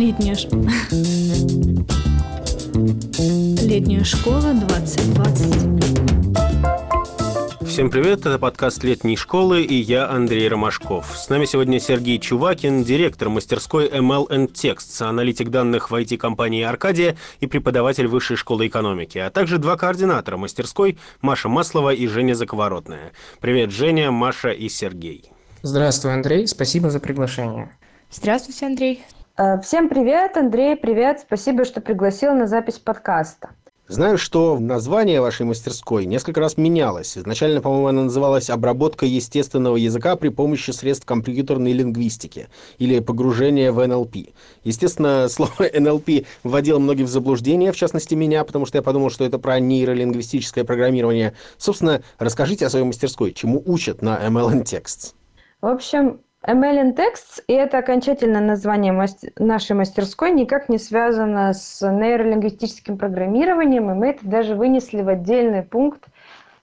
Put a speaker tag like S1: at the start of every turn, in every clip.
S1: Летняя, Летняя школа 2020.
S2: Всем привет, это подкаст летней школы и я Андрей Ромашков. С нами сегодня Сергей Чувакин, директор мастерской ML and Text, аналитик данных в IT-компании «Аркадия» и преподаватель Высшей школы экономики, а также два координатора мастерской Маша Маслова и Женя Заковоротная. Привет, Женя, Маша и Сергей.
S3: Здравствуй, Андрей, спасибо за приглашение.
S4: Здравствуйте, Андрей.
S5: Э, всем привет, Андрей, привет. Спасибо, что пригласил на запись подкаста.
S2: Знаю, что название вашей мастерской несколько раз менялось. Изначально, по-моему, она называлась «Обработка естественного языка при помощи средств компьютерной лингвистики» или «Погружение в НЛП». Естественно, слово НЛП вводило многих в заблуждение, в частности меня, потому что я подумал, что это про нейролингвистическое программирование. Собственно, расскажите о своей мастерской, чему учат на ML Texts.
S5: В общем, ML Texts, и это окончательное название мастер, нашей мастерской, никак не связано с нейролингвистическим программированием, и мы это даже вынесли в отдельный пункт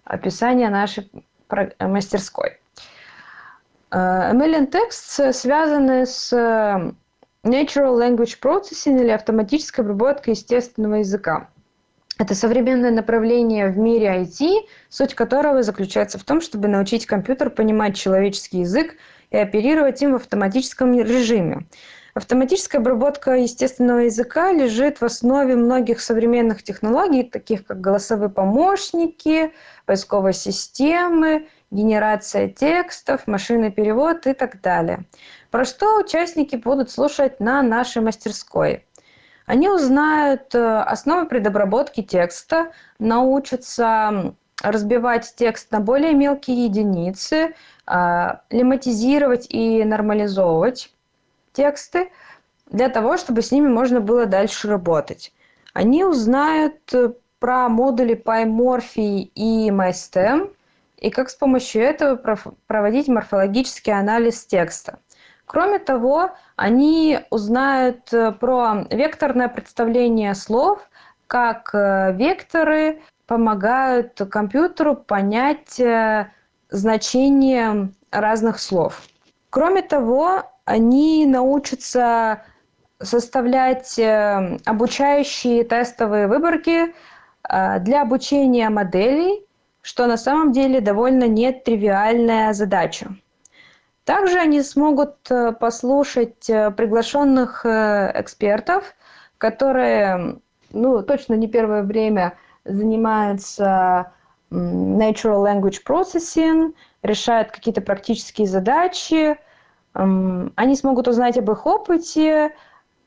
S5: описания нашей мастерской. Э, ML Texts связаны с э, Natural Language Processing или автоматической обработкой естественного языка. Это современное направление в мире IT, суть которого заключается в том, чтобы научить компьютер понимать человеческий язык и оперировать им в автоматическом режиме. Автоматическая обработка естественного языка лежит в основе многих современных технологий, таких как голосовые помощники, поисковые системы, генерация текстов, машинный перевод и так далее. Про что участники будут слушать на нашей мастерской. Они узнают э, основы предобработки текста, научатся разбивать текст на более мелкие единицы, лематизировать и нормализовывать тексты для того, чтобы с ними можно было дальше работать. Они узнают э, про модули PyMorphy и MyStem и как с помощью этого проводить морфологический анализ текста. Кроме того, они узнают э, про векторное представление слов, как э, векторы помогают компьютеру понять значение разных слов. Кроме того, они научатся составлять э, обучающие тестовые выборки э, для обучения моделей, что на самом деле довольно нетривиальная задача. Также они смогут э, послушать приглашенных экспертов, которые ну, точно не первое время занимаются natural language processing, решают какие-то практические задачи, они смогут узнать об их опыте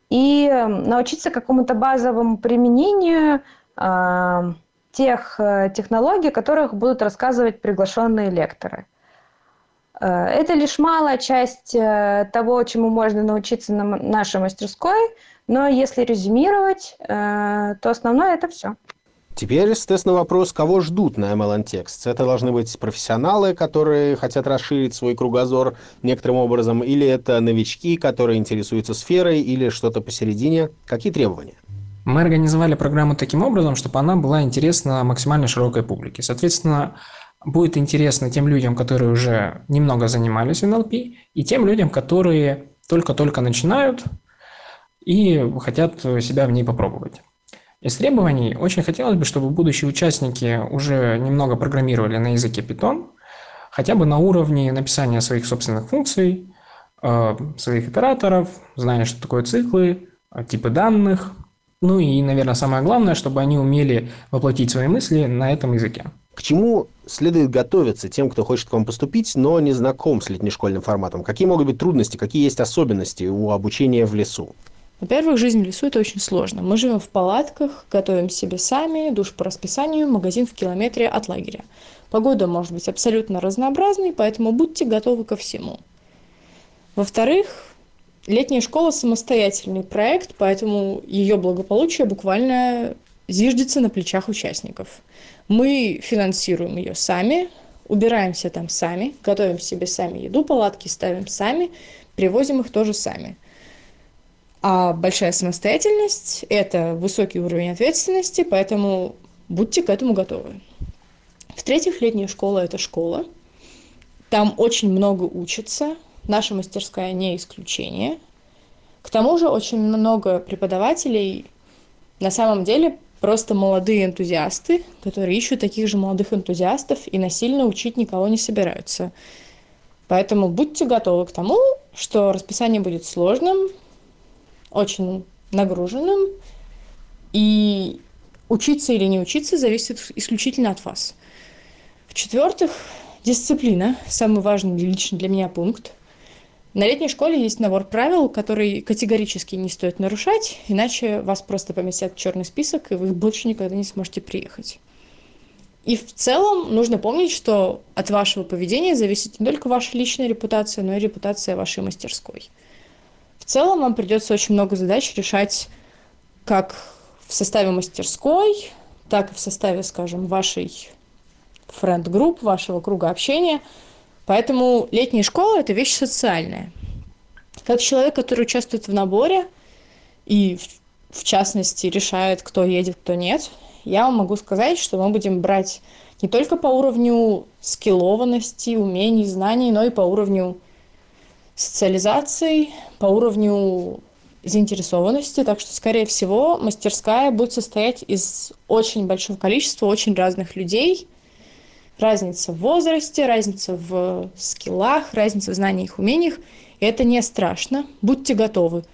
S5: и научиться какому-то базовому применению а, тех э, технологий, о которых будут рассказывать приглашенные лекторы. Э, это лишь малая часть э, того, чему можно научиться на нашей мастерской, но если резюмировать, то основное это все.
S2: Теперь, естественно, вопрос, кого ждут на MLN Text. Это должны быть профессионалы, которые хотят расширить свой кругозор некоторым образом, или это новички, которые интересуются сферой, или что-то посередине. Какие требования?
S3: Мы организовали программу таким образом, чтобы она была интересна максимально широкой публике. Соответственно, будет интересно тем людям, которые уже немного занимались NLP, и тем людям, которые только-только начинают и хотят себя в ней попробовать. Из требований очень хотелось бы, чтобы будущие участники уже немного программировали на языке Python, хотя бы на уровне написания своих собственных функций, э, своих операторов, знания, что такое циклы, э, типы данных. Ну и, наверное, самое главное, чтобы они умели воплотить свои мысли на этом языке.
S2: К чему следует готовиться тем, кто хочет к вам поступить, но не знаком с летнешкольным форматом? Какие могут быть трудности, какие есть особенности у обучения в лесу?
S4: Во-первых, жизнь в лесу – это очень сложно. Мы живем в палатках, готовим себе сами, душ по расписанию, магазин в километре от лагеря. Погода может быть абсолютно разнообразной, поэтому будьте готовы ко всему. Во-вторых, летняя школа – самостоятельный проект, поэтому ее благополучие буквально зиждется на плечах участников. Мы финансируем ее сами, убираемся там сами, готовим себе сами еду, палатки ставим сами, привозим их тоже сами – а большая самостоятельность – это высокий уровень ответственности, поэтому будьте к этому готовы. В-третьих, летняя школа – это школа. Там очень много учатся. Наша мастерская не исключение. К тому же очень много преподавателей на самом деле просто молодые энтузиасты, которые ищут таких же молодых энтузиастов и насильно учить никого не собираются. Поэтому будьте готовы к тому, что расписание будет сложным, очень нагруженным, и учиться или не учиться зависит исключительно от вас. В-четвертых, дисциплина – самый важный лично для меня пункт. На летней школе есть набор правил, который категорически не стоит нарушать, иначе вас просто поместят в черный список, и вы больше никогда не сможете приехать. И в целом нужно помнить, что от вашего поведения зависит не только ваша личная репутация, но и репутация вашей мастерской. Целом вам придется очень много задач решать как в составе мастерской, так и в составе, скажем, вашей friend group, вашего круга общения. Поэтому летняя школа – это вещь социальная. Как человек, который участвует в наборе и, в частности, решает, кто едет, кто нет, я вам могу сказать, что мы будем брать не только по уровню скиллованности, умений, знаний, но и по уровню социализации, по уровню заинтересованности. Так что, скорее всего, мастерская будет состоять из очень большого количества очень разных людей. Разница в возрасте, разница в скиллах, разница в знаниях, умениях. И это не страшно. Будьте готовы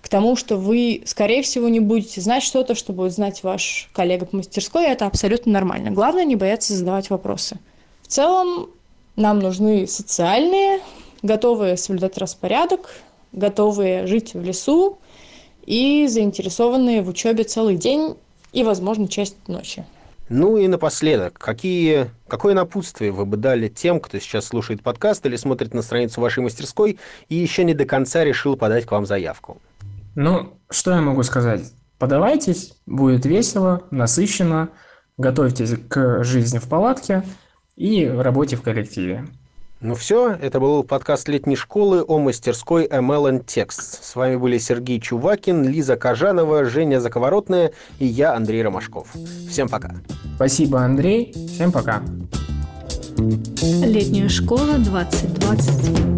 S4: к тому, что вы, скорее всего, не будете знать что-то, что будет знать ваш коллега по мастерской, и это абсолютно нормально. Главное не бояться задавать вопросы. В целом нам нужны социальные, готовые соблюдать распорядок, готовые жить в лесу и заинтересованные в учебе целый день и, возможно, часть ночи.
S2: Ну и напоследок, какие, какое напутствие вы бы дали тем, кто сейчас слушает подкаст или смотрит на страницу вашей мастерской и еще не до конца решил подать к вам заявку?
S3: Ну, что я могу сказать? Подавайтесь, будет весело, насыщенно, готовьтесь к жизни в палатке и работе в коллективе.
S2: Ну все, это был подкаст летней школы о мастерской ML Text. С вами были Сергей Чувакин, Лиза Кажанова, Женя Заковоротная и я, Андрей Ромашков. Всем пока.
S3: Спасибо, Андрей. Всем пока.
S1: Летняя школа 2020.